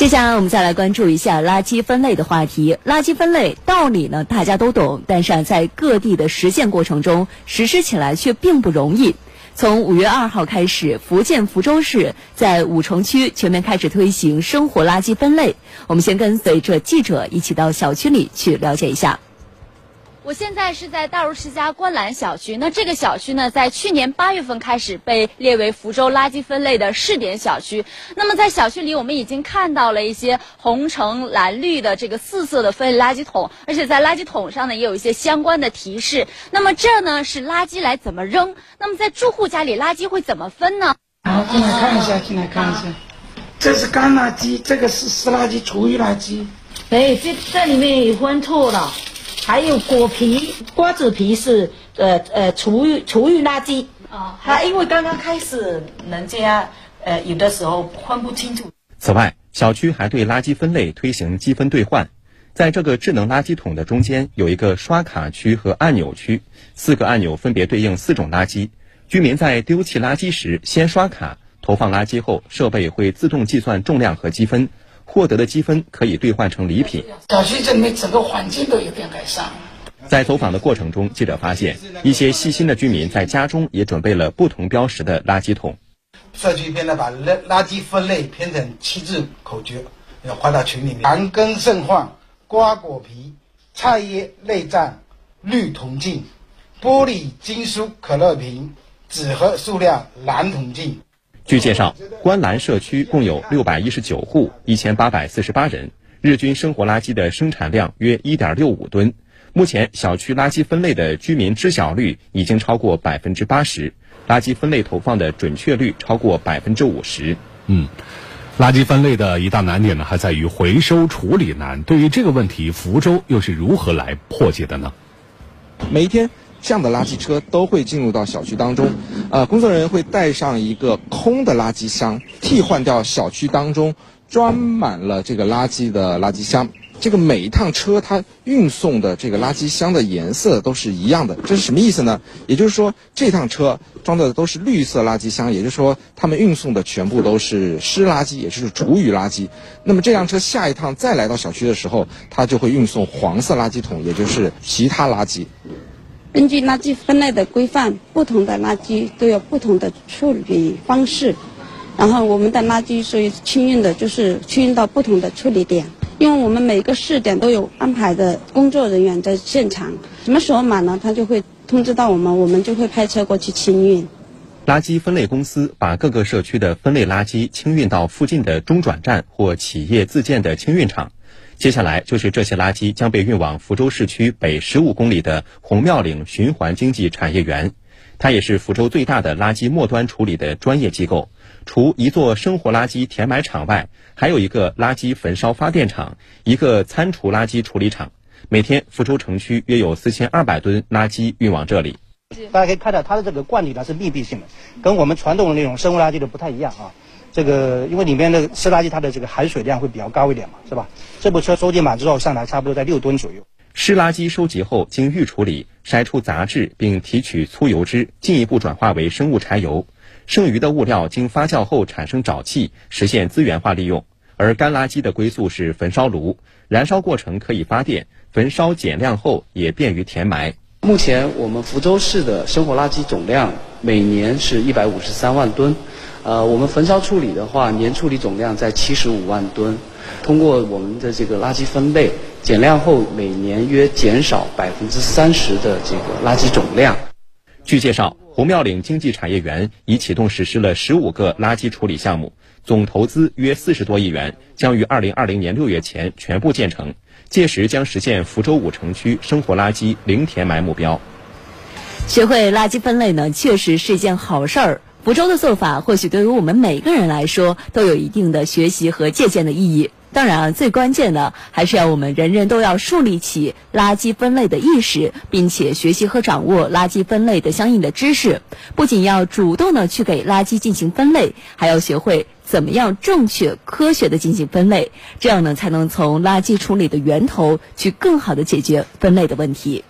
接下来我们再来关注一下垃圾分类的话题。垃圾分类道理呢，大家都懂，但是啊，在各地的实践过程中，实施起来却并不容易。从五月二号开始，福建福州市在五城区全面开始推行生活垃圾分类。我们先跟随着记者一起到小区里去了解一下。我现在是在大如世家观澜小区。那这个小区呢，在去年八月份开始被列为福州垃圾分类的试点小区。那么在小区里，我们已经看到了一些红、橙、蓝、绿的这个四色的分类垃圾桶，而且在垃圾桶上呢，也有一些相关的提示。那么这呢，是垃圾来怎么扔？那么在住户家里，垃圾会怎么分呢？好，进来看一下，进来看一下。这是干垃圾，这个是湿垃圾、厨余垃圾。哎，这这里面也分错了。还有果皮、瓜子皮是呃呃厨余厨余垃圾啊，它因为刚刚开始，人家呃有的时候分不清楚。此外，小区还对垃圾分类推行积分兑换，在这个智能垃圾桶的中间有一个刷卡区和按钮区，四个按钮分别对应四种垃圾。居民在丢弃垃圾时先刷卡，投放垃圾后，设备会自动计算重量和积分。获得的积分可以兑换成礼品。小区这里面整个环境都有点改善。在走访的过程中，记者发现一些细心的居民在家中也准备了不同标识的垃圾桶。社区篇呢，把垃垃圾分类编成七字口诀，要发到群里面。盘根剩饭、瓜果皮、菜叶内脏、绿铜镜、玻璃金属可乐瓶、纸盒塑料蓝铜镜。据介绍，观澜社区共有六百一十九户，一千八百四十八人，日均生活垃圾的生产量约一点六五吨。目前，小区垃圾分类的居民知晓率已经超过百分之八十，垃圾分类投放的准确率超过百分之五十。嗯，垃圾分类的一大难点呢，还在于回收处理难。对于这个问题，福州又是如何来破解的呢？每一天。这样的垃圾车都会进入到小区当中，呃，工作人员会带上一个空的垃圾箱，替换掉小区当中装满了这个垃圾的垃圾箱。这个每一趟车它运送的这个垃圾箱的颜色都是一样的，这是什么意思呢？也就是说，这趟车装的都是绿色垃圾箱，也就是说，他们运送的全部都是湿垃圾，也就是厨余垃圾。那么这辆车下一趟再来到小区的时候，它就会运送黄色垃圾桶，也就是其他垃圾。根据垃圾分类的规范，不同的垃圾都有不同的处理方式。然后我们的垃圾属于清运的，就是清运到不同的处理点。因为我们每个试点都有安排的工作人员在现场，什么时候满了，他就会通知到我们，我们就会派车过去清运。垃圾分类公司把各个社区的分类垃圾清运到附近的中转站或企业自建的清运场。接下来就是这些垃圾将被运往福州市区北十五公里的红庙岭循环经济产业园，它也是福州最大的垃圾末端处理的专业机构。除一座生活垃圾填埋场外，还有一个垃圾焚烧发电厂，一个餐厨垃圾处理厂。每天，福州城区约有四千二百吨垃圾运往这里。大家可以看到，它的这个罐体呢是密闭性的，跟我们传统的那种生物垃圾的不太一样啊。这个因为里面的湿垃圾，它的这个含水量会比较高一点嘛，是吧？这部车收集满之后上来，差不多在六吨左右。湿垃圾收集后经预处理，筛出杂质，并提取粗油脂，进一步转化为生物柴油。剩余的物料经发酵后产生沼气，实现资源化利用。而干垃圾的归宿是焚烧炉，燃烧过程可以发电，焚烧减量后也便于填埋。目前我们福州市的生活垃圾总量每年是一百五十三万吨。呃，我们焚烧处理的话，年处理总量在七十五万吨。通过我们的这个垃圾分类减量后，每年约减少百分之三十的这个垃圾总量。据介绍，红庙岭经济产业园已启动实施了十五个垃圾处理项目，总投资约四十多亿元，将于二零二零年六月前全部建成。届时将实现福州五城区生活垃圾零填埋目标。学会垃圾分类呢，确实是一件好事儿。福州的做法，或许对于我们每个人来说都有一定的学习和借鉴的意义。当然啊，最关键的还是要我们人人都要树立起垃圾分类的意识，并且学习和掌握垃圾分类的相应的知识。不仅要主动的去给垃圾进行分类，还要学会怎么样正确、科学的进行分类，这样呢，才能从垃圾处理的源头去更好的解决分类的问题。